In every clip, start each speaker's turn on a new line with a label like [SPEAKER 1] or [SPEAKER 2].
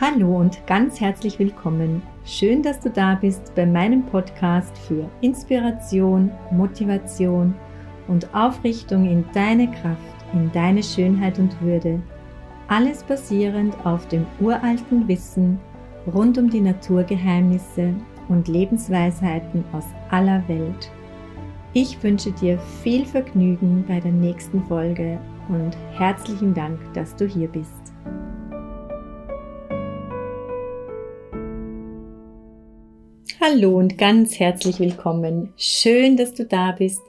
[SPEAKER 1] Hallo und ganz herzlich willkommen. Schön, dass du da bist bei meinem Podcast für Inspiration, Motivation und Aufrichtung in deine Kraft, in deine Schönheit und Würde. Alles basierend auf dem uralten Wissen rund um die Naturgeheimnisse und Lebensweisheiten aus aller Welt. Ich wünsche dir viel Vergnügen bei der nächsten Folge und herzlichen Dank, dass du hier bist. Hallo und ganz herzlich willkommen. Schön, dass du da bist.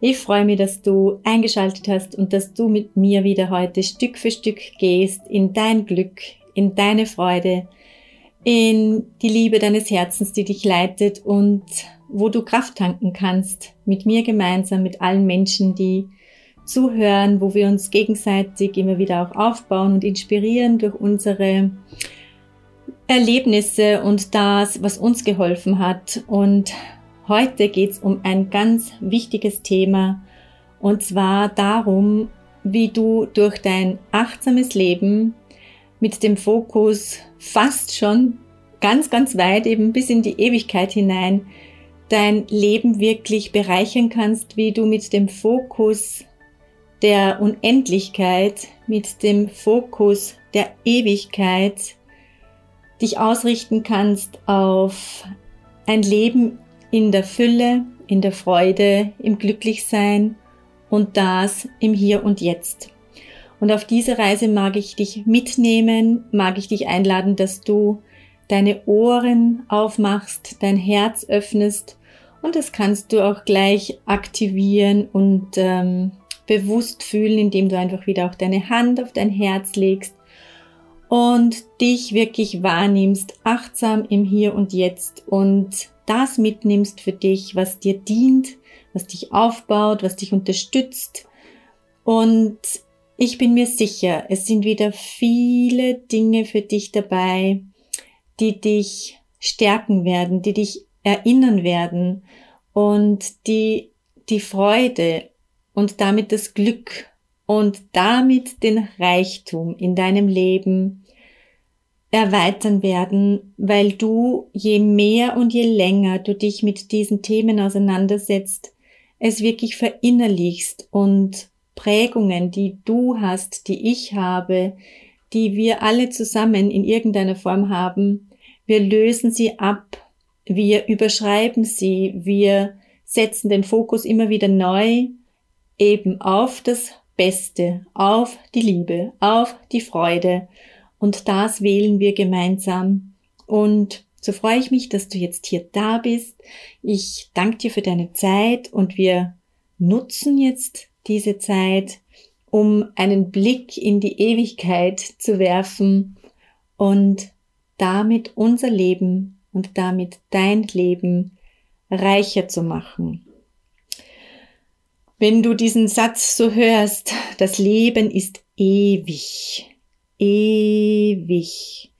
[SPEAKER 1] Ich freue mich, dass du eingeschaltet hast und dass du mit mir wieder heute Stück für Stück gehst in dein Glück, in deine Freude, in die Liebe deines Herzens, die dich leitet und wo du Kraft tanken kannst mit mir gemeinsam, mit allen Menschen, die zuhören, wo wir uns gegenseitig immer wieder auch aufbauen und inspirieren durch unsere Erlebnisse und das, was uns geholfen hat. Und heute geht es um ein ganz wichtiges Thema und zwar darum, wie du durch dein achtsames Leben mit dem Fokus fast schon ganz, ganz weit eben bis in die Ewigkeit hinein dein Leben wirklich bereichern kannst, wie du mit dem Fokus der Unendlichkeit, mit dem Fokus der Ewigkeit dich ausrichten kannst auf ein Leben in der Fülle, in der Freude, im Glücklichsein und das im Hier und Jetzt. Und auf diese Reise mag ich dich mitnehmen, mag ich dich einladen, dass du deine Ohren aufmachst, dein Herz öffnest und das kannst du auch gleich aktivieren und ähm, bewusst fühlen, indem du einfach wieder auch deine Hand auf dein Herz legst und dich wirklich wahrnimmst, achtsam im Hier und Jetzt und das mitnimmst für dich, was dir dient, was dich aufbaut, was dich unterstützt. Und ich bin mir sicher, es sind wieder viele Dinge für dich dabei, die dich stärken werden, die dich erinnern werden und die die Freude und damit das Glück und damit den Reichtum in deinem Leben erweitern werden, weil du je mehr und je länger du dich mit diesen Themen auseinandersetzt, es wirklich verinnerlichst und Prägungen, die du hast, die ich habe, die wir alle zusammen in irgendeiner Form haben, wir lösen sie ab, wir überschreiben sie, wir setzen den Fokus immer wieder neu eben auf das Beste, auf die Liebe, auf die Freude. Und das wählen wir gemeinsam. Und so freue ich mich, dass du jetzt hier da bist. Ich danke dir für deine Zeit und wir nutzen jetzt diese Zeit, um einen Blick in die Ewigkeit zu werfen und damit unser Leben und damit dein Leben reicher zu machen. Wenn du diesen Satz so hörst, das Leben ist ewig, ewig.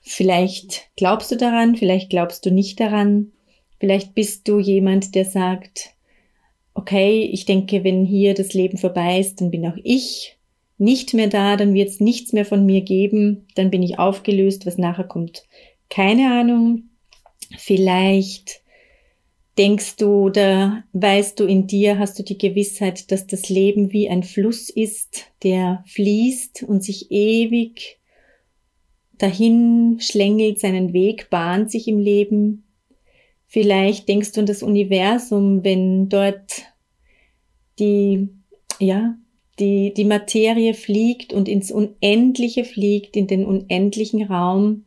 [SPEAKER 1] Vielleicht glaubst du daran, vielleicht glaubst du nicht daran, vielleicht bist du jemand, der sagt, okay, ich denke, wenn hier das Leben vorbei ist, dann bin auch ich nicht mehr da, dann wird es nichts mehr von mir geben, dann bin ich aufgelöst, was nachher kommt. Keine Ahnung. Vielleicht Denkst du oder weißt du in dir, hast du die Gewissheit, dass das Leben wie ein Fluss ist, der fließt und sich ewig dahin schlängelt, seinen Weg bahnt sich im Leben? Vielleicht denkst du an das Universum, wenn dort die, ja, die, die Materie fliegt und ins Unendliche fliegt, in den unendlichen Raum,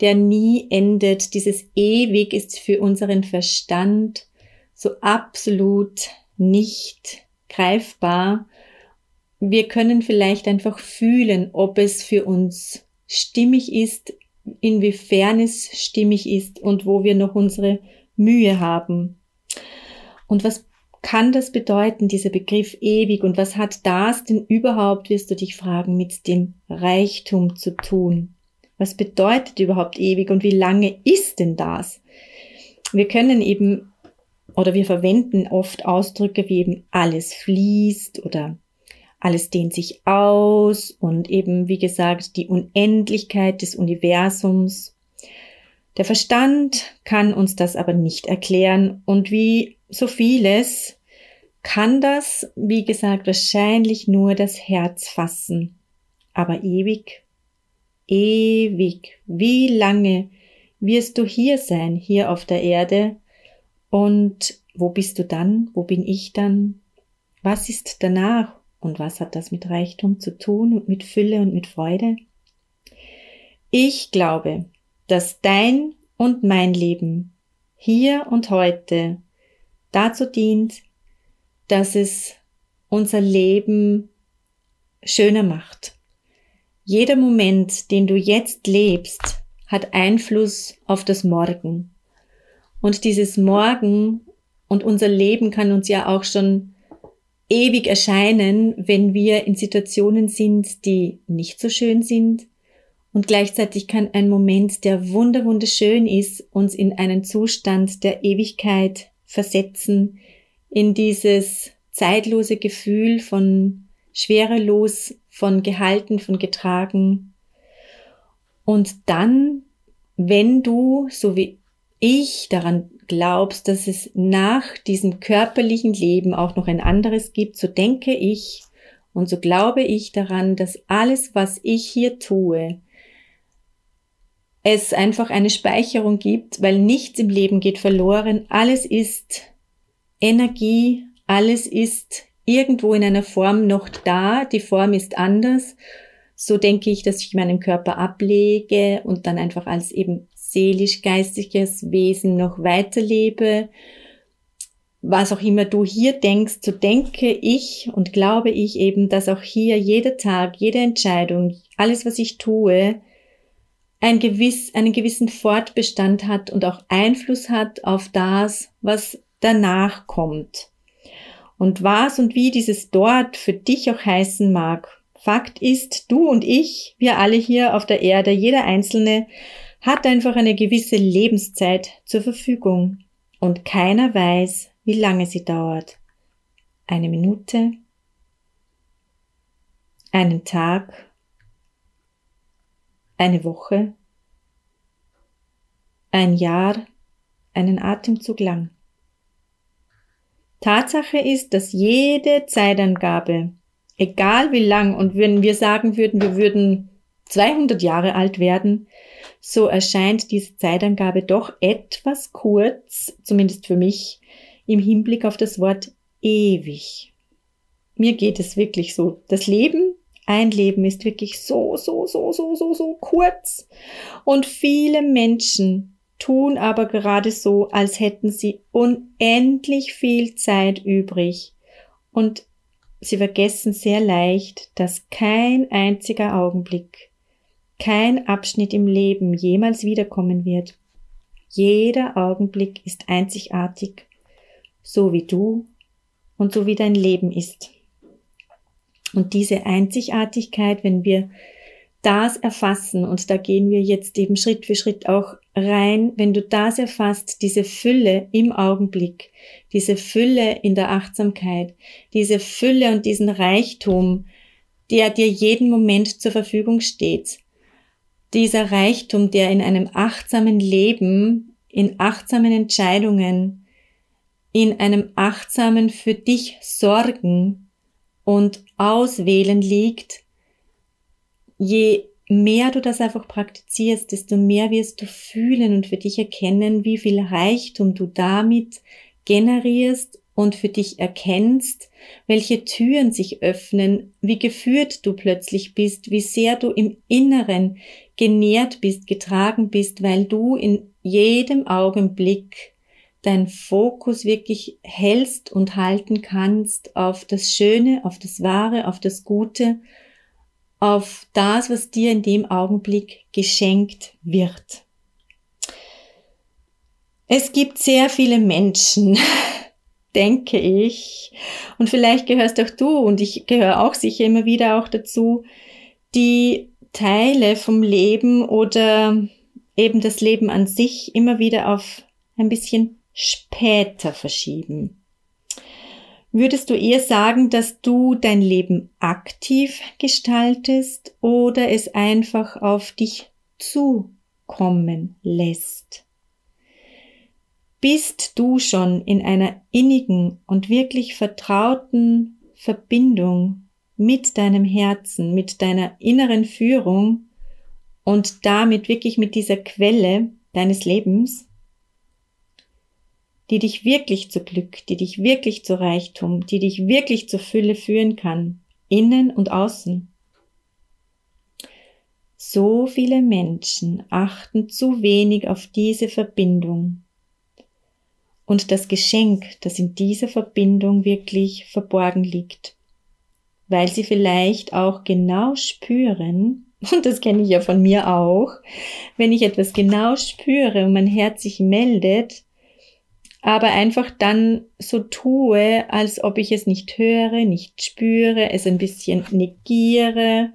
[SPEAKER 1] der nie endet. Dieses ewig ist für unseren Verstand so absolut nicht greifbar. Wir können vielleicht einfach fühlen, ob es für uns stimmig ist, inwiefern es stimmig ist und wo wir noch unsere Mühe haben. Und was kann das bedeuten, dieser Begriff ewig? Und was hat das denn überhaupt, wirst du dich fragen, mit dem Reichtum zu tun? Was bedeutet überhaupt ewig und wie lange ist denn das? Wir können eben oder wir verwenden oft Ausdrücke wie eben alles fließt oder alles dehnt sich aus und eben, wie gesagt, die Unendlichkeit des Universums. Der Verstand kann uns das aber nicht erklären und wie so vieles kann das, wie gesagt, wahrscheinlich nur das Herz fassen. Aber ewig, ewig, wie lange wirst du hier sein, hier auf der Erde? Und wo bist du dann? Wo bin ich dann? Was ist danach? Und was hat das mit Reichtum zu tun und mit Fülle und mit Freude? Ich glaube, dass dein und mein Leben hier und heute dazu dient, dass es unser Leben schöner macht. Jeder Moment, den du jetzt lebst, hat Einfluss auf das Morgen. Und dieses Morgen und unser Leben kann uns ja auch schon ewig erscheinen, wenn wir in Situationen sind, die nicht so schön sind. Und gleichzeitig kann ein Moment, der wunder wunderschön ist, uns in einen Zustand der Ewigkeit versetzen, in dieses zeitlose Gefühl von schwerelos, von gehalten, von getragen. Und dann, wenn du, so wie ich daran glaubst, dass es nach diesem körperlichen Leben auch noch ein anderes gibt, so denke ich und so glaube ich daran, dass alles, was ich hier tue, es einfach eine Speicherung gibt, weil nichts im Leben geht verloren. Alles ist Energie, alles ist irgendwo in einer Form noch da, die Form ist anders. So denke ich, dass ich meinen Körper ablege und dann einfach als eben seelisch-geistiges Wesen noch weiterlebe. Was auch immer du hier denkst, so denke ich und glaube ich eben, dass auch hier jeder Tag, jede Entscheidung, alles, was ich tue, ein gewiss, einen gewissen Fortbestand hat und auch Einfluss hat auf das, was danach kommt. Und was und wie dieses dort für dich auch heißen mag. Fakt ist, du und ich, wir alle hier auf der Erde, jeder Einzelne, hat einfach eine gewisse Lebenszeit zur Verfügung und keiner weiß, wie lange sie dauert. Eine Minute, einen Tag, eine Woche, ein Jahr, einen Atemzug lang. Tatsache ist, dass jede Zeitangabe, egal wie lang, und wenn wir sagen würden, wir würden 200 Jahre alt werden, so erscheint diese Zeitangabe doch etwas kurz, zumindest für mich, im Hinblick auf das Wort ewig. Mir geht es wirklich so. Das Leben, ein Leben ist wirklich so, so, so, so, so, so kurz. Und viele Menschen tun aber gerade so, als hätten sie unendlich viel Zeit übrig. Und sie vergessen sehr leicht, dass kein einziger Augenblick kein Abschnitt im Leben jemals wiederkommen wird. Jeder Augenblick ist einzigartig, so wie du und so wie dein Leben ist. Und diese Einzigartigkeit, wenn wir das erfassen, und da gehen wir jetzt eben Schritt für Schritt auch rein, wenn du das erfasst, diese Fülle im Augenblick, diese Fülle in der Achtsamkeit, diese Fülle und diesen Reichtum, der dir jeden Moment zur Verfügung steht, dieser Reichtum, der in einem achtsamen Leben, in achtsamen Entscheidungen, in einem achtsamen für dich Sorgen und Auswählen liegt, je mehr du das einfach praktizierst, desto mehr wirst du fühlen und für dich erkennen, wie viel Reichtum du damit generierst und für dich erkennst, welche Türen sich öffnen, wie geführt du plötzlich bist, wie sehr du im Inneren genährt bist, getragen bist, weil du in jedem Augenblick dein Fokus wirklich hältst und halten kannst auf das Schöne, auf das Wahre, auf das Gute, auf das, was dir in dem Augenblick geschenkt wird. Es gibt sehr viele Menschen, denke ich, und vielleicht gehörst auch du und ich gehöre auch sicher immer wieder auch dazu, die Teile vom Leben oder eben das Leben an sich immer wieder auf ein bisschen später verschieben. Würdest du eher sagen, dass du dein Leben aktiv gestaltest oder es einfach auf dich zukommen lässt? Bist du schon in einer innigen und wirklich vertrauten Verbindung mit deinem Herzen, mit deiner inneren Führung und damit wirklich mit dieser Quelle deines Lebens? Die dich wirklich zu Glück, die dich wirklich zu Reichtum, die dich wirklich zur Fülle führen kann, innen und außen. So viele Menschen achten zu wenig auf diese Verbindung und das Geschenk, das in dieser Verbindung wirklich verborgen liegt, weil sie vielleicht auch genau spüren, und das kenne ich ja von mir auch, wenn ich etwas genau spüre und mein Herz sich meldet, aber einfach dann so tue, als ob ich es nicht höre, nicht spüre, es ein bisschen negiere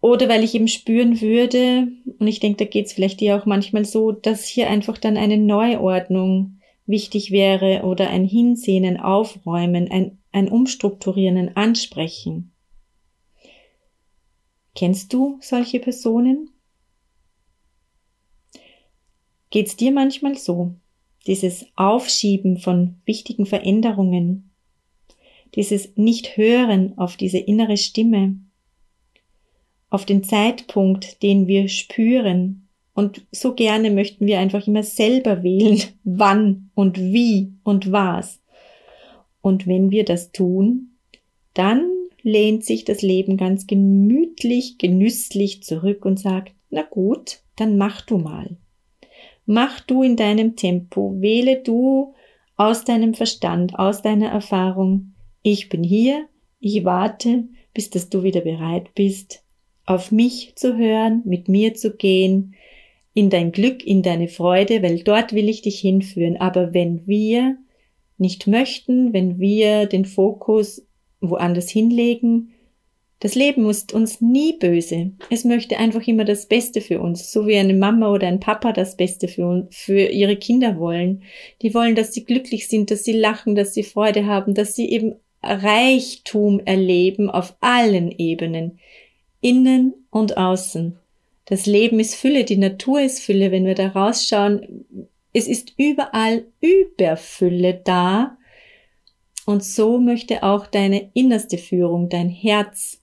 [SPEAKER 1] oder weil ich eben spüren würde, und ich denke, da geht es vielleicht dir auch manchmal so, dass hier einfach dann eine Neuordnung wichtig wäre oder ein Hinsehen, ein Aufräumen, ein, ein Umstrukturieren, ein Ansprechen. Kennst du solche Personen? Geht's dir manchmal so? Dieses Aufschieben von wichtigen Veränderungen, dieses Nicht-Hören auf diese innere Stimme, auf den Zeitpunkt, den wir spüren. Und so gerne möchten wir einfach immer selber wählen, wann und wie und was. Und wenn wir das tun, dann lehnt sich das Leben ganz gemütlich, genüsslich zurück und sagt, na gut, dann mach du mal. Mach du in deinem Tempo, wähle du aus deinem Verstand, aus deiner Erfahrung. Ich bin hier, ich warte, bis dass du wieder bereit bist, auf mich zu hören, mit mir zu gehen, in dein Glück, in deine Freude, weil dort will ich dich hinführen. Aber wenn wir nicht möchten, wenn wir den Fokus woanders hinlegen, das Leben ist uns nie böse. Es möchte einfach immer das Beste für uns, so wie eine Mama oder ein Papa das Beste für, für ihre Kinder wollen. Die wollen, dass sie glücklich sind, dass sie lachen, dass sie Freude haben, dass sie eben Reichtum erleben auf allen Ebenen, innen und außen. Das Leben ist Fülle, die Natur ist Fülle, wenn wir da rausschauen. Es ist überall Überfülle da. Und so möchte auch deine innerste Führung, dein Herz,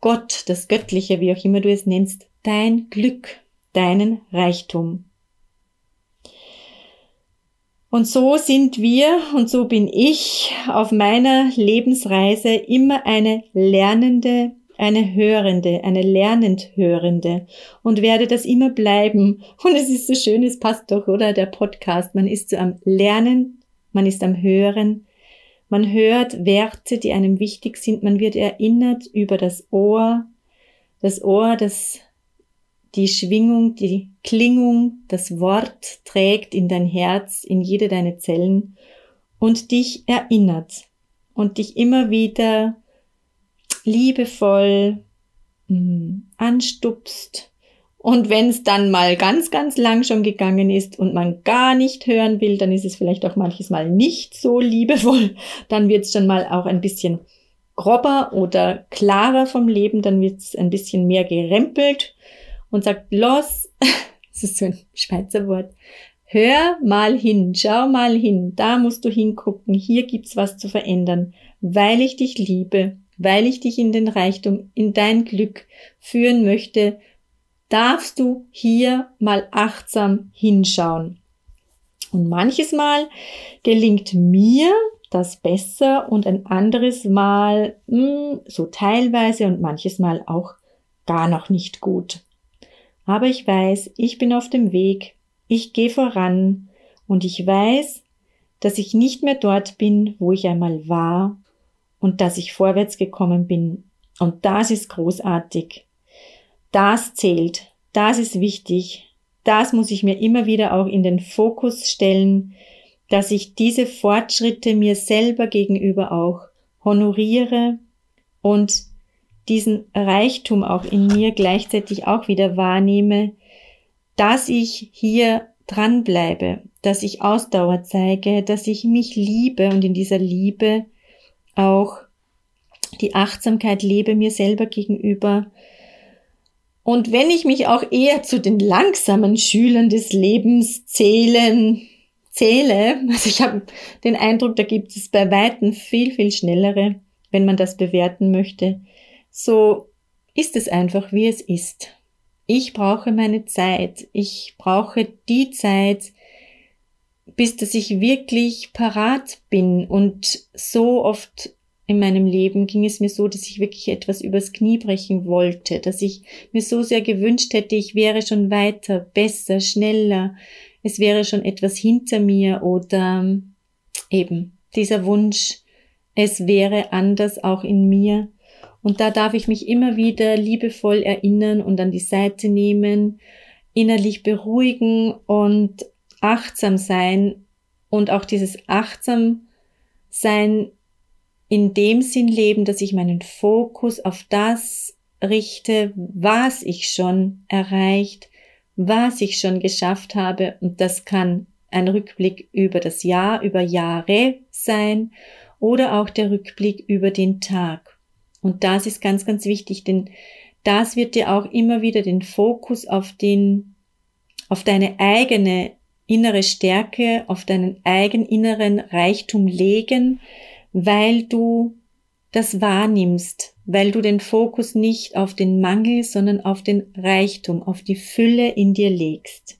[SPEAKER 1] Gott, das Göttliche, wie auch immer du es nennst, dein Glück, deinen Reichtum. Und so sind wir und so bin ich auf meiner Lebensreise immer eine lernende, eine hörende, eine lernend hörende und werde das immer bleiben. Und es ist so schön, es passt doch, oder? Der Podcast. Man ist so am Lernen, man ist am Hören, man hört Werte, die einem wichtig sind. Man wird erinnert über das Ohr. Das Ohr, das die Schwingung, die Klingung, das Wort trägt in dein Herz, in jede deine Zellen und dich erinnert und dich immer wieder liebevoll mh, anstupst, und wenn es dann mal ganz, ganz lang schon gegangen ist und man gar nicht hören will, dann ist es vielleicht auch manches Mal nicht so liebevoll. Dann wird es schon mal auch ein bisschen grober oder klarer vom Leben. Dann wird es ein bisschen mehr gerempelt und sagt, los, das ist so ein Schweizer Wort, hör mal hin, schau mal hin, da musst du hingucken, hier gibt's was zu verändern, weil ich dich liebe, weil ich dich in den Reichtum, in dein Glück führen möchte, darfst du hier mal achtsam hinschauen. Und manches Mal gelingt mir das besser und ein anderes Mal mh, hm, so teilweise und manches Mal auch gar noch nicht gut. Aber ich weiß, ich bin auf dem Weg, ich gehe voran und ich weiß, dass ich nicht mehr dort bin, wo ich einmal war und dass ich vorwärts gekommen bin. Und das ist großartig. Das zählt, das ist wichtig, das muss ich mir immer wieder auch in den Fokus stellen, dass ich diese Fortschritte mir selber gegenüber auch honoriere und diesen Reichtum auch in mir gleichzeitig auch wieder wahrnehme, dass ich hier dranbleibe, dass ich Ausdauer zeige, dass ich mich liebe und in dieser Liebe auch die Achtsamkeit lebe mir selber gegenüber. Und wenn ich mich auch eher zu den langsamen Schülern des Lebens zählen, zähle, also ich habe den Eindruck, da gibt es bei Weitem viel, viel schnellere, wenn man das bewerten möchte, so ist es einfach, wie es ist. Ich brauche meine Zeit. Ich brauche die Zeit, bis dass ich wirklich parat bin. Und so oft in meinem Leben ging es mir so, dass ich wirklich etwas übers Knie brechen wollte, dass ich mir so sehr gewünscht hätte, ich wäre schon weiter, besser, schneller, es wäre schon etwas hinter mir oder eben dieser Wunsch, es wäre anders auch in mir. Und da darf ich mich immer wieder liebevoll erinnern und an die Seite nehmen, innerlich beruhigen und achtsam sein und auch dieses achtsam sein in dem Sinn leben, dass ich meinen Fokus auf das richte, was ich schon erreicht, was ich schon geschafft habe. Und das kann ein Rückblick über das Jahr, über Jahre sein oder auch der Rückblick über den Tag. Und das ist ganz, ganz wichtig, denn das wird dir auch immer wieder den Fokus auf den, auf deine eigene innere Stärke, auf deinen eigenen inneren Reichtum legen, weil du das wahrnimmst, weil du den Fokus nicht auf den Mangel, sondern auf den Reichtum, auf die Fülle in dir legst.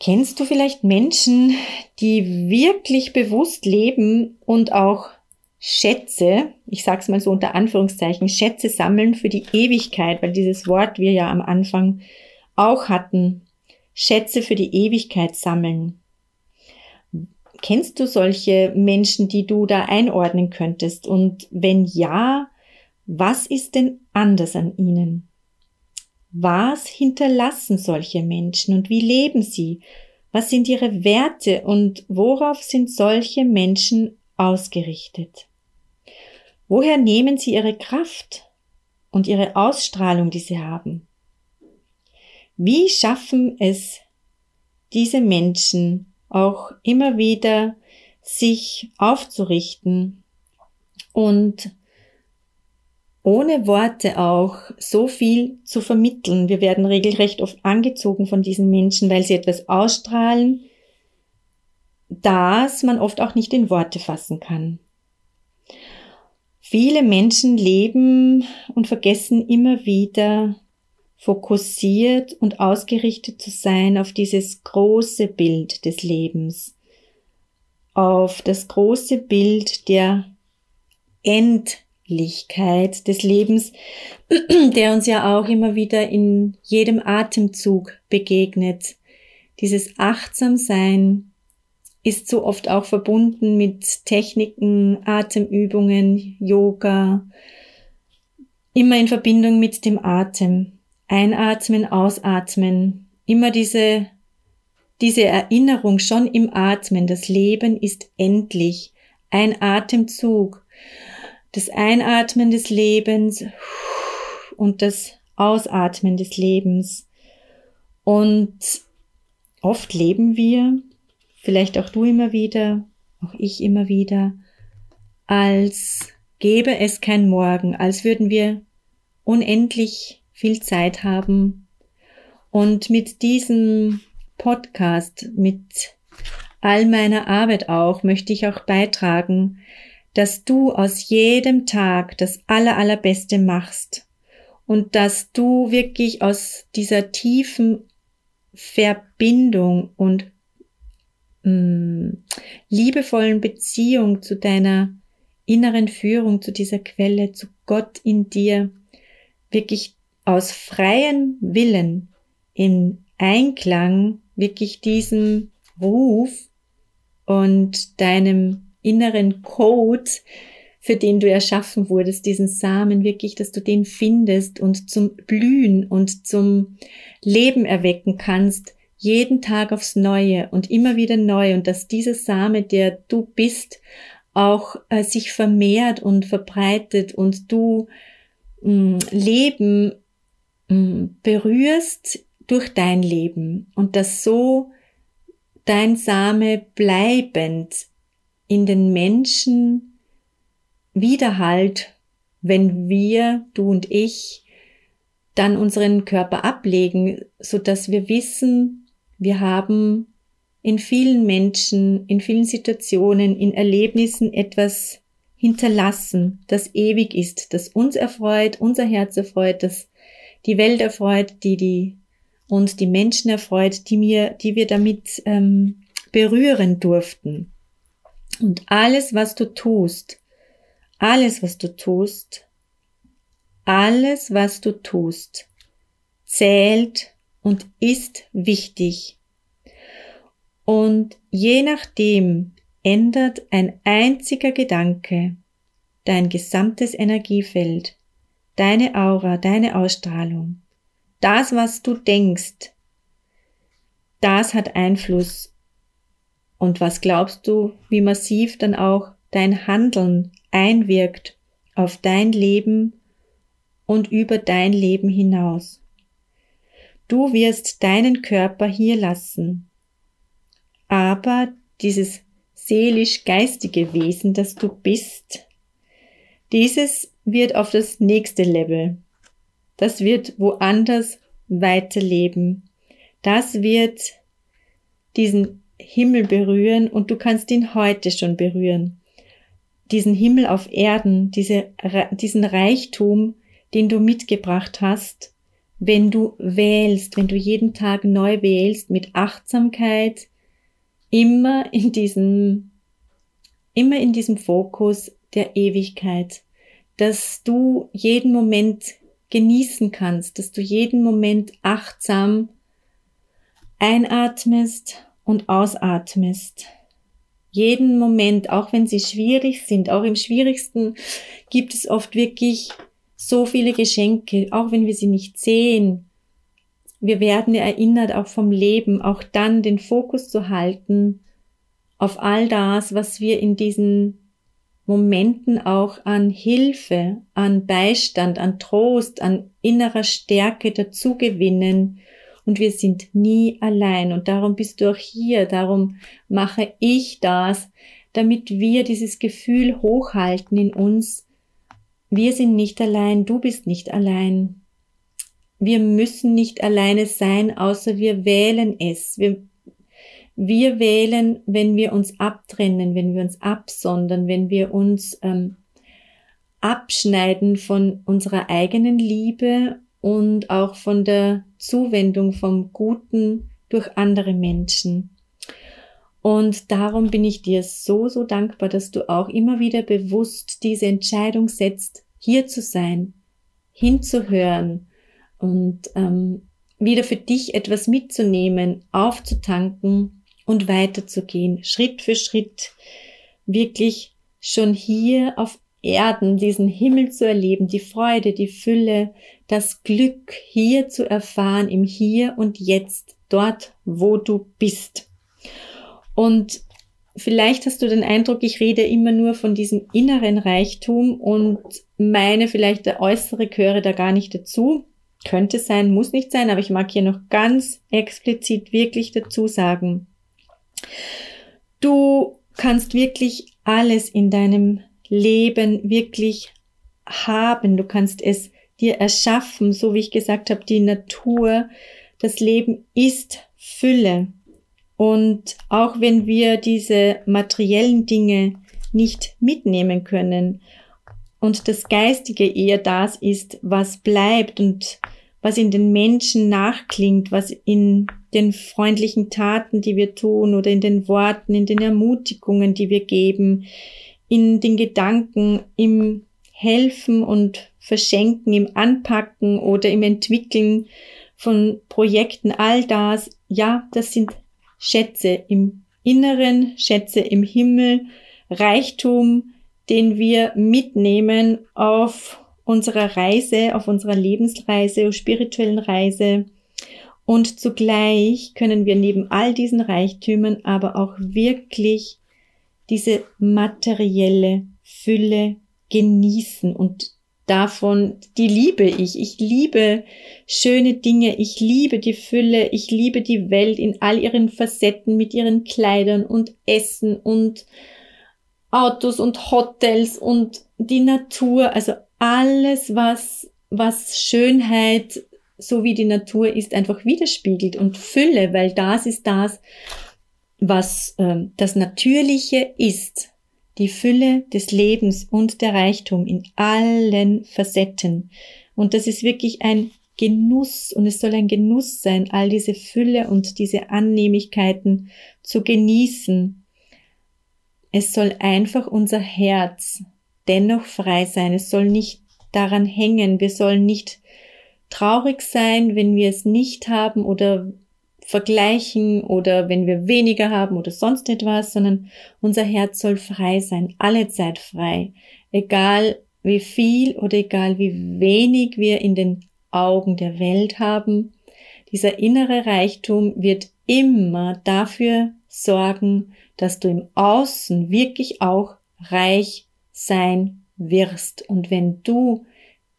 [SPEAKER 1] Kennst du vielleicht Menschen, die wirklich bewusst leben und auch Schätze, ich sag's mal so unter Anführungszeichen, Schätze sammeln für die Ewigkeit, weil dieses Wort wir ja am Anfang auch hatten, Schätze für die Ewigkeit sammeln. Kennst du solche Menschen, die du da einordnen könntest? Und wenn ja, was ist denn anders an ihnen? Was hinterlassen solche Menschen und wie leben sie? Was sind ihre Werte und worauf sind solche Menschen ausgerichtet? Woher nehmen sie ihre Kraft und ihre Ausstrahlung, die sie haben? Wie schaffen es diese Menschen auch immer wieder, sich aufzurichten und ohne Worte auch so viel zu vermitteln. Wir werden regelrecht oft angezogen von diesen Menschen, weil sie etwas ausstrahlen, das man oft auch nicht in Worte fassen kann. Viele Menschen leben und vergessen immer wieder fokussiert und ausgerichtet zu sein auf dieses große Bild des Lebens, auf das große Bild der Endlichkeit des Lebens, der uns ja auch immer wieder in jedem Atemzug begegnet. Dieses Achtsamsein ist so oft auch verbunden mit Techniken, Atemübungen, Yoga, immer in Verbindung mit dem Atem. Einatmen, ausatmen, immer diese, diese Erinnerung schon im Atmen, das Leben ist endlich, ein Atemzug, das Einatmen des Lebens und das Ausatmen des Lebens. Und oft leben wir vielleicht auch du immer wieder, auch ich immer wieder, als gäbe es kein Morgen, als würden wir unendlich viel Zeit haben. Und mit diesem Podcast, mit all meiner Arbeit auch, möchte ich auch beitragen, dass du aus jedem Tag das aller, allerbeste machst und dass du wirklich aus dieser tiefen Verbindung und mh, mm, liebevollen Beziehung zu deiner inneren Führung, zu dieser Quelle, zu Gott in dir, wirklich aus freiem Willen in Einklang wirklich diesem Ruf und deinem inneren Code, für den du erschaffen wurdest, diesen Samen wirklich, dass du den findest und zum Blühen und zum Leben erwecken kannst, jeden Tag aufs Neue und immer wieder neu und dass dieser Same, der du bist, auch äh, sich vermehrt und verbreitet und du mh, mm, Leben berührst, durch dein Leben und dass so dein Same bleibend in den Menschen widerhallt, wenn wir, du und ich, dann unseren Körper ablegen, so dass wir wissen, wir haben in vielen Menschen, in vielen Situationen, in Erlebnissen etwas hinterlassen, das ewig ist, das uns erfreut, unser Herz erfreut, das die Welt erfreut, die die uns die Menschen erfreut, die mir, die wir damit ähm, berühren durften. Und alles, was du tust, alles, was du tust, alles, was du tust, zählt und ist wichtig. Und je nachdem ändert ein einziger Gedanke dein gesamtes Energiefeld, deine Aura, deine Ausstrahlung. Das, was du denkst, das hat Einfluss. Und was glaubst du, wie massiv dann auch dein Handeln einwirkt auf dein Leben und über dein Leben hinaus? Du wirst deinen Körper hier lassen, aber dieses seelisch-geistige Wesen, das du bist, dieses wird auf das nächste Level. Das wird woanders weiterleben. Das wird diesen Himmel berühren und du kannst ihn heute schon berühren. Diesen Himmel auf Erden, diese, diesen Reichtum, den du mitgebracht hast, wenn du wählst, wenn du jeden Tag neu wählst mit Achtsamkeit, immer in diesem, immer in diesem Fokus der Ewigkeit, dass du jeden Moment genießen kannst, dass du jeden Moment achtsam einatmest und ausatmest. Jeden Moment, auch wenn sie schwierig sind, auch im schwierigsten gibt es oft wirklich so viele Geschenke, auch wenn wir sie nicht sehen. Wir werden erinnert auch vom Leben, auch dann den Fokus zu halten auf all das, was wir in diesen Momenten auch an Hilfe, an Beistand, an Trost, an innerer Stärke dazugewinnen. Und wir sind nie allein. Und darum bist du auch hier. Darum mache ich das, damit wir dieses Gefühl hochhalten in uns. Wir sind nicht allein. Du bist nicht allein. Wir müssen nicht alleine sein, außer wir wählen es. Wir wir wählen, wenn wir uns abtrennen, wenn wir uns absondern, wenn wir uns ähm, abschneiden von unserer eigenen Liebe und auch von der Zuwendung vom Guten durch andere Menschen. Und darum bin ich dir so, so dankbar, dass du auch immer wieder bewusst diese Entscheidung setzt, hier zu sein, hinzuhören und ähm, wieder für dich etwas mitzunehmen, aufzutanken und weiterzugehen, Schritt für Schritt, wirklich schon hier auf Erden diesen Himmel zu erleben, die Freude, die Fülle, das Glück hier zu erfahren im Hier und Jetzt, dort, wo du bist. Und vielleicht hast du den Eindruck, ich rede immer nur von diesem inneren Reichtum und meine vielleicht der äußere gehöre da gar nicht dazu. Könnte sein, muss nicht sein, aber ich mag hier noch ganz explizit wirklich dazu sagen, Du kannst wirklich alles in deinem Leben wirklich haben. Du kannst es dir erschaffen, so wie ich gesagt habe, die Natur. Das Leben ist Fülle. Und auch wenn wir diese materiellen Dinge nicht mitnehmen können und das Geistige eher das ist, was bleibt und was in den Menschen nachklingt, was in den freundlichen Taten, die wir tun oder in den Worten, in den Ermutigungen, die wir geben, in den Gedanken, im Helfen und Verschenken, im Anpacken oder im Entwickeln von Projekten, all das, ja, das sind Schätze im Inneren, Schätze im Himmel, Reichtum, den wir mitnehmen auf unserer Reise, auf unserer Lebensreise, spirituellen Reise. Und zugleich können wir neben all diesen Reichtümern aber auch wirklich diese materielle Fülle genießen. Und davon, die liebe ich. Ich liebe schöne Dinge, ich liebe die Fülle, ich liebe die Welt in all ihren Facetten mit ihren Kleidern und Essen und Autos und Hotels und die Natur, also alles, was, was Schönheit, so wie die Natur ist, einfach widerspiegelt und Fülle, weil das ist das, was äh, das Natürliche ist die Fülle des Lebens und der Reichtum in allen Facetten. Und das ist wirklich ein Genuss und es soll ein Genuss sein, all diese Fülle und diese Annehmlichkeiten zu genießen. Es soll einfach unser Herz dennoch frei sein. Es soll nicht daran hängen. Wir sollen nicht traurig sein, wenn wir es nicht haben oder vergleichen oder wenn wir weniger haben oder sonst etwas, sondern unser Herz soll frei sein, alle Zeit frei, egal wie viel oder egal wie wenig wir in den Augen der Welt haben. Dieser innere Reichtum wird immer dafür sorgen, dass du im Außen wirklich auch reich sein wirst. Und wenn du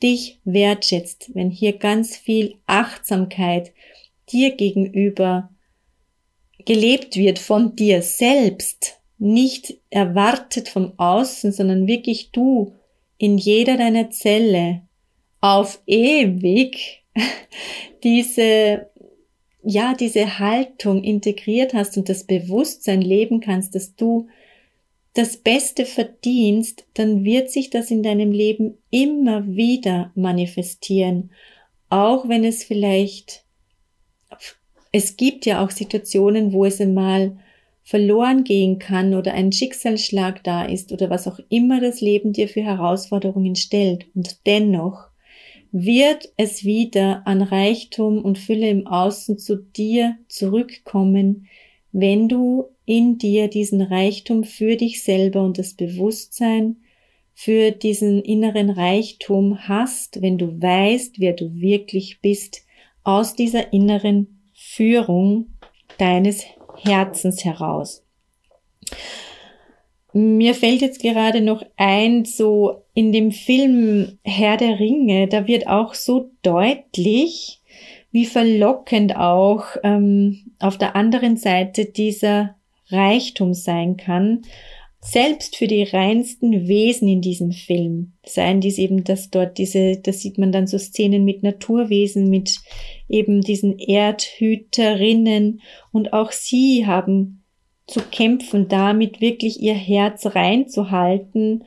[SPEAKER 1] dich wertschätzt, wenn hier ganz viel Achtsamkeit dir gegenüber gelebt wird von dir selbst, nicht erwartet vom Außen, sondern wirklich du in jeder deiner Zelle auf ewig diese, ja, diese Haltung integriert hast und das Bewusstsein leben kannst, dass du das Beste verdienst, dann wird sich das in deinem Leben immer wieder manifestieren, auch wenn es vielleicht es gibt ja auch Situationen, wo es einmal verloren gehen kann oder ein Schicksalsschlag da ist oder was auch immer das Leben dir für Herausforderungen stellt. Und dennoch wird es wieder an Reichtum und Fülle im Außen zu dir zurückkommen, wenn du in dir diesen Reichtum für dich selber und das Bewusstsein für diesen inneren Reichtum hast, wenn du weißt, wer du wirklich bist, aus dieser inneren Führung deines Herzens heraus. Mir fällt jetzt gerade noch ein, so in dem Film Herr der Ringe, da wird auch so deutlich, wie verlockend auch ähm, auf der anderen Seite dieser Reichtum sein kann selbst für die reinsten Wesen in diesem Film, seien dies eben, dass dort diese, das sieht man dann so Szenen mit Naturwesen, mit eben diesen Erdhüterinnen. Und auch sie haben zu kämpfen, damit wirklich ihr Herz reinzuhalten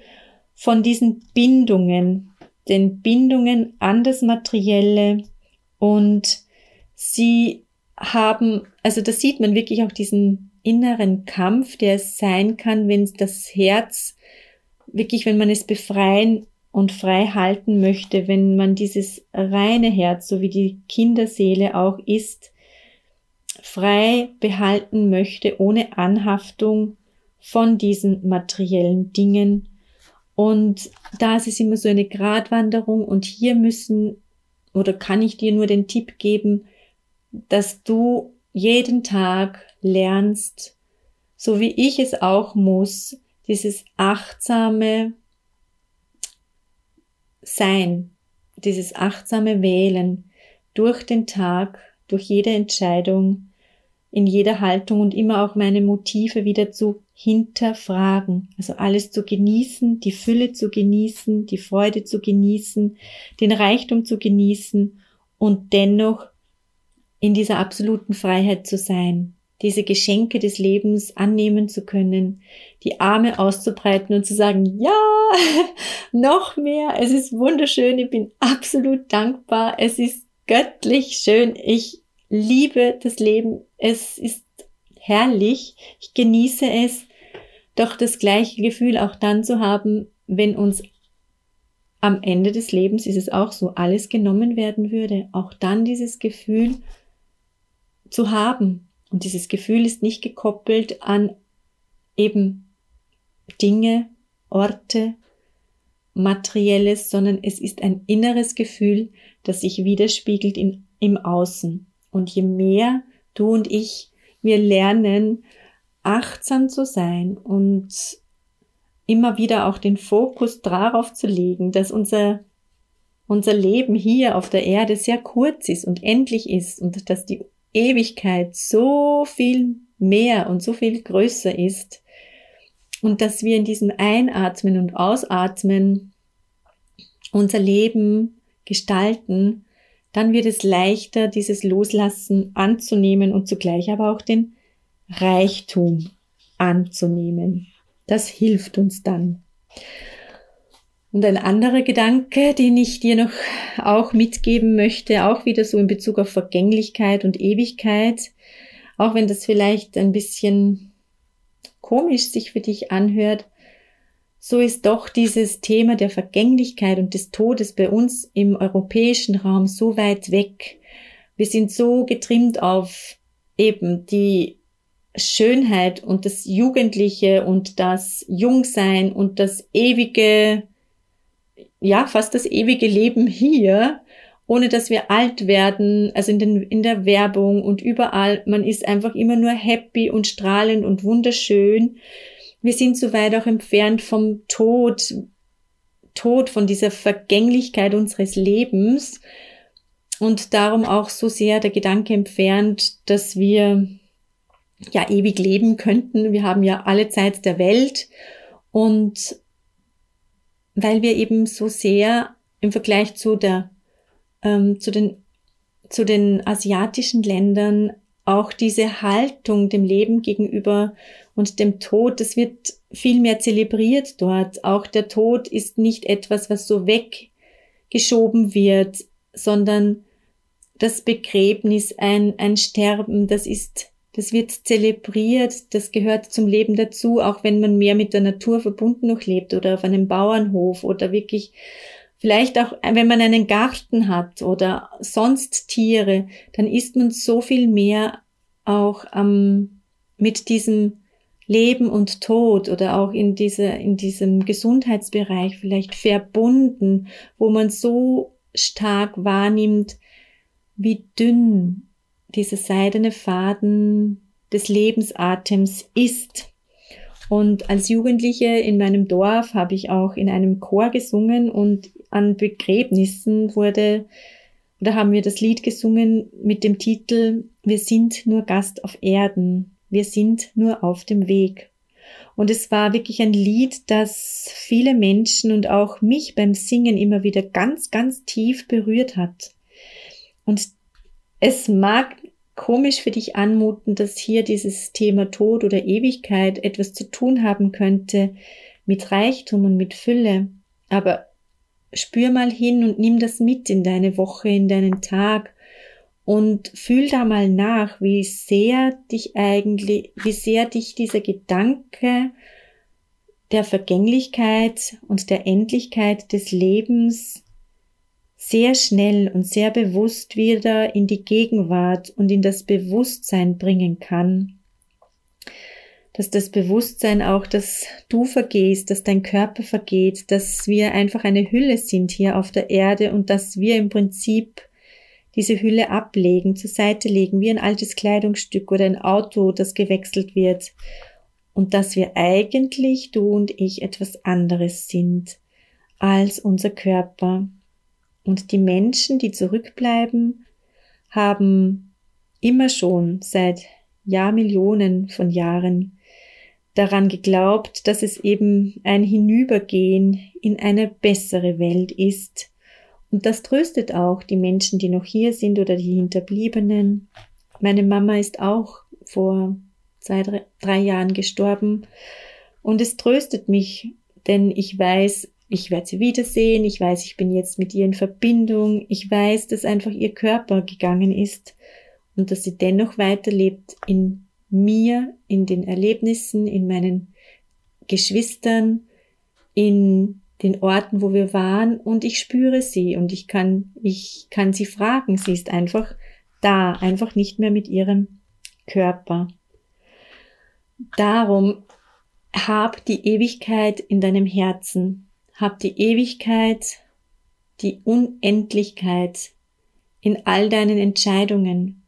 [SPEAKER 1] von diesen Bindungen, den Bindungen an das Materielle und sie haben, also da sieht man wirklich auch diesen inneren Kampf, der es sein kann, wenn das Herz wirklich, wenn man es befreien und frei halten möchte, wenn man dieses reine Herz, so wie die Kinderseele auch ist, frei behalten möchte, ohne Anhaftung von diesen materiellen Dingen. Und da ist es immer so eine Gratwanderung und hier müssen oder kann ich dir nur den Tipp geben, dass du jeden Tag lernst, so wie ich es auch muss, dieses achtsame Sein, dieses achtsame Wählen durch den Tag, durch jede Entscheidung, in jeder Haltung und immer auch meine Motive wieder zu hinterfragen. Also alles zu genießen, die Fülle zu genießen, die Freude zu genießen, den Reichtum zu genießen und dennoch in dieser absoluten Freiheit zu sein, diese Geschenke des Lebens annehmen zu können, die Arme auszubreiten und zu sagen, ja, noch mehr, es ist wunderschön, ich bin absolut dankbar, es ist göttlich schön, ich liebe das Leben, es ist herrlich, ich genieße es, doch das gleiche Gefühl auch dann zu haben, wenn uns am Ende des Lebens ist es auch so, alles genommen werden würde, auch dann dieses Gefühl zu haben, und dieses Gefühl ist nicht gekoppelt an eben Dinge, Orte, Materielles, sondern es ist ein inneres Gefühl, das sich widerspiegelt in, im Außen. Und je mehr du und ich, wir lernen, achtsam zu sein und immer wieder auch den Fokus darauf zu legen, dass unser unser Leben hier auf der Erde sehr kurz ist und endlich ist und dass die Ewigkeit so viel mehr und so viel größer ist und dass wir in diesem Einatmen und Ausatmen unser Leben gestalten, dann wird es leichter, dieses Loslassen anzunehmen und zugleich aber auch den Reichtum anzunehmen. Das hilft uns dann. Und ein anderer Gedanke, den ich dir noch auch mitgeben möchte, auch wieder so in Bezug auf Vergänglichkeit und Ewigkeit, auch wenn das vielleicht ein bisschen komisch sich für dich anhört, so ist doch dieses Thema der Vergänglichkeit und des Todes bei uns im europäischen Raum so weit weg. Wir sind so getrimmt auf eben die Schönheit und das Jugendliche und das Jungsein und das ewige, ja, fast das ewige Leben hier, ohne dass wir alt werden, also in, den, in der Werbung und überall, man ist einfach immer nur happy und strahlend und wunderschön. Wir sind so weit auch entfernt vom Tod, Tod, von dieser Vergänglichkeit unseres Lebens und darum auch so sehr der Gedanke entfernt, dass wir ja ewig leben könnten. Wir haben ja alle Zeit der Welt und weil wir eben so sehr im Vergleich zu der ähm, zu den zu den asiatischen Ländern auch diese Haltung dem Leben gegenüber und dem Tod, das wird viel mehr zelebriert dort. Auch der Tod ist nicht etwas, was so weggeschoben wird, sondern das Begräbnis, ein, ein Sterben, das ist das wird zelebriert, das gehört zum Leben dazu, auch wenn man mehr mit der Natur verbunden noch lebt oder auf einem Bauernhof oder wirklich vielleicht auch, wenn man einen Garten hat oder sonst Tiere, dann ist man so viel mehr auch ähm, mit diesem Leben und Tod oder auch in dieser, in diesem Gesundheitsbereich vielleicht verbunden, wo man so stark wahrnimmt, wie dünn dieser seidene Faden des Lebensatems ist. Und als Jugendliche in meinem Dorf habe ich auch in einem Chor gesungen und an Begräbnissen wurde, oder haben wir das Lied gesungen mit dem Titel Wir sind nur Gast auf Erden, wir sind nur auf dem Weg. Und es war wirklich ein Lied, das viele Menschen und auch mich beim Singen immer wieder ganz, ganz tief berührt hat. Und es mag komisch für dich anmuten, dass hier dieses Thema Tod oder Ewigkeit etwas zu tun haben könnte mit Reichtum und mit Fülle. Aber spür mal hin und nimm das mit in deine Woche, in deinen Tag und fühl da mal nach, wie sehr dich eigentlich, wie sehr dich dieser Gedanke der Vergänglichkeit und der Endlichkeit des Lebens sehr schnell und sehr bewusst wieder in die Gegenwart und in das Bewusstsein bringen kann. Dass das Bewusstsein auch, dass du vergehst, dass dein Körper vergeht, dass wir einfach eine Hülle sind hier auf der Erde und dass wir im Prinzip diese Hülle ablegen, zur Seite legen, wie ein altes Kleidungsstück oder ein Auto, das gewechselt wird. Und dass wir eigentlich, du und ich, etwas anderes sind als unser Körper. Und die Menschen, die zurückbleiben, haben immer schon seit Jahrmillionen von Jahren daran geglaubt, dass es eben ein Hinübergehen in eine bessere Welt ist. Und das tröstet auch die Menschen, die noch hier sind oder die Hinterbliebenen. Meine Mama ist auch vor zwei, drei, drei Jahren gestorben. Und es tröstet mich, denn ich weiß, ich werde sie wiedersehen, ich weiß, ich bin jetzt mit ihr in Verbindung, ich weiß, dass einfach ihr Körper gegangen ist und dass sie dennoch weiterlebt in mir, in den Erlebnissen, in meinen Geschwistern, in den Orten, wo wir waren und ich spüre sie und ich kann, ich kann sie fragen. Sie ist einfach da, einfach nicht mehr mit ihrem Körper. Darum hab die Ewigkeit in deinem Herzen. Hab die Ewigkeit, die Unendlichkeit in all deinen Entscheidungen.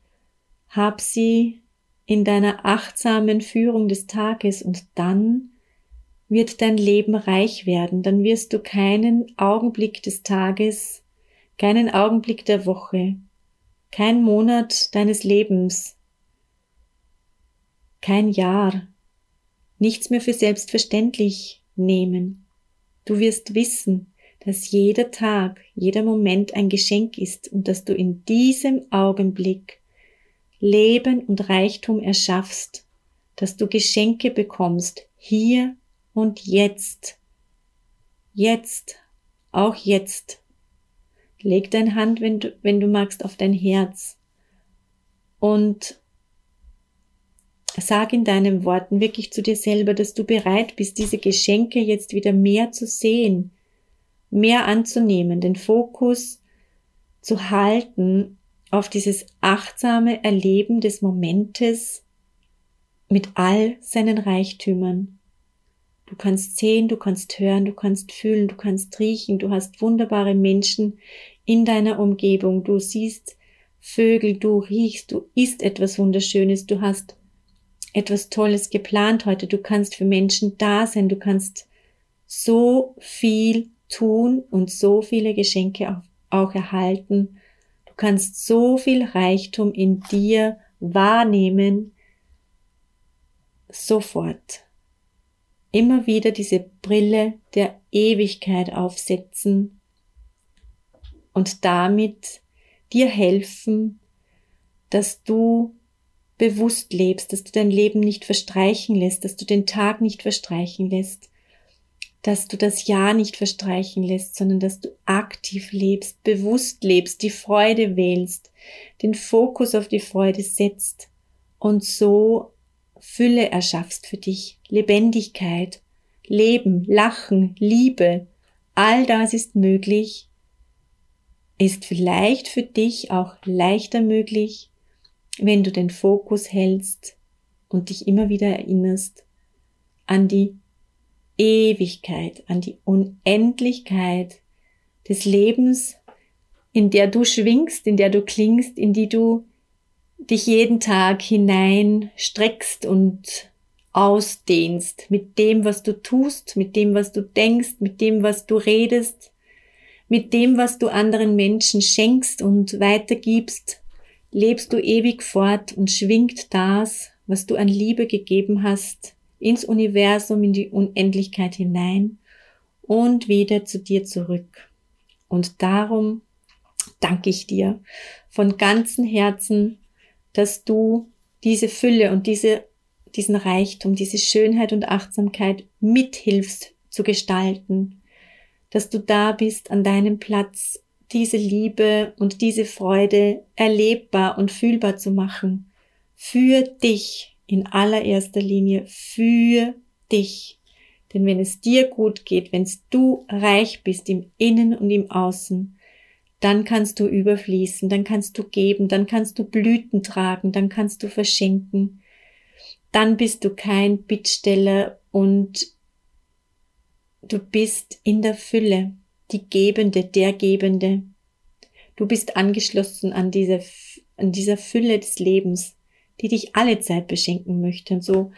[SPEAKER 1] Hab sie in deiner achtsamen Führung des Tages und dann wird dein Leben reich werden. Dann wirst du keinen Augenblick des Tages keinen Augenblick der Woche, kein Monat deines Lebens, kein Jahr, nichts mehr für selbstverständlich nehmen. Du wirst wissen, dass jeder Tag, jeder Moment ein Geschenk ist und dass du in diesem Augenblick Leben und Reichtum erschaffst, dass du Geschenke bekommst, hier und jetzt. Jetzt, auch jetzt. Leg deine Hand, wenn du, wenn du magst, auf dein Herz und sag in deinen Worten wirklich zu dir selber, dass du bereit bist, diese Geschenke jetzt wieder mehr zu sehen, mehr anzunehmen, den Fokus zu halten auf dieses achtsame Erleben des Momentes mit all seinen Reichtümern. Du kannst sehen, du kannst hören, du kannst fühlen, du kannst riechen, du hast wunderbare Menschen in deiner Umgebung, du siehst Vögel, du riechst, du isst etwas Wunderschönes, du hast etwas Tolles geplant heute, du kannst für Menschen da sein, du kannst so viel tun und so viele Geschenke auch erhalten. Du kannst so viel Reichtum in dir wahrnehmen, sofort. Immer wieder diese Brille der Ewigkeit aufsetzen und damit dir helfen, dass du bewusst lebst, dass du dein Leben nicht verstreichen lässt, dass du den Tag nicht verstreichen lässt, dass du das Jahr nicht verstreichen lässt, sondern dass du aktiv lebst, bewusst lebst, die Freude wählst, den Fokus auf die Freude setzt und so Fülle erschaffst für dich, Lebendigkeit, Leben, Lachen, Liebe, all das ist möglich, ist vielleicht für dich auch leichter möglich, wenn du den Fokus hältst und dich immer wieder erinnerst an die Ewigkeit, an die Unendlichkeit des Lebens, in der du schwingst, in der du klingst, in die du dich jeden Tag hinein streckst und ausdehnst mit dem, was du tust, mit dem, was du denkst, mit dem, was du redest, mit dem, was du anderen Menschen schenkst und weitergibst, lebst du ewig fort und schwingt das, was du an Liebe gegeben hast, ins Universum, in die Unendlichkeit hinein und wieder zu dir zurück. Und darum danke ich dir von ganzem Herzen, dass du diese Fülle und diese, diesen Reichtum, diese Schönheit und Achtsamkeit mithilfst zu gestalten, dass du da bist an deinem Platz diese Liebe und diese Freude erlebbar und fühlbar zu machen. Für dich in allererster Linie, für dich. Denn wenn es dir gut geht, wenn du reich bist im Innen und im Außen, dann kannst du überfließen, dann kannst du geben, dann kannst du Blüten tragen, dann kannst du verschenken. Dann bist du kein Bittsteller und du bist in der Fülle die Gebende, der Gebende. Du bist angeschlossen an diese, an dieser Fülle des Lebens, die dich alle Zeit beschenken möchte. Und so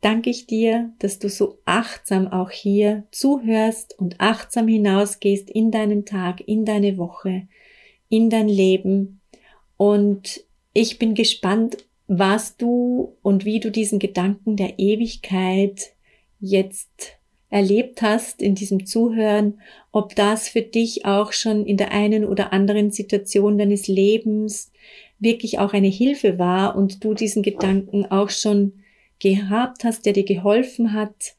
[SPEAKER 1] danke ich dir, dass du so achtsam auch hier zuhörst und achtsam hinausgehst in deinen Tag, in deine Woche, in dein Leben. Und ich bin gespannt, was du und wie du diesen Gedanken der Ewigkeit jetzt erlebt hast in diesem Zuhören, ob das für dich auch schon in der einen oder anderen Situation deines Lebens wirklich auch eine Hilfe war und du diesen Gedanken auch schon gehabt hast, der dir geholfen hat.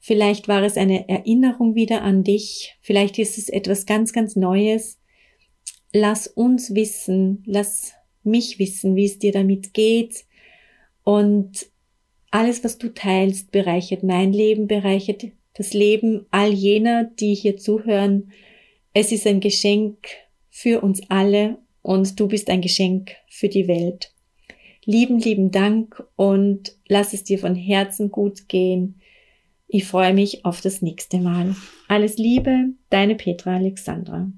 [SPEAKER 1] Vielleicht war es eine Erinnerung wieder an dich, vielleicht ist es etwas ganz, ganz Neues. Lass uns wissen, lass mich wissen, wie es dir damit geht. Und alles, was du teilst, bereichert mein Leben, bereichert das Leben all jener, die hier zuhören. Es ist ein Geschenk für uns alle und du bist ein Geschenk für die Welt. Lieben, lieben Dank und lass es dir von Herzen gut gehen. Ich freue mich auf das nächste Mal. Alles Liebe, deine Petra Alexandra.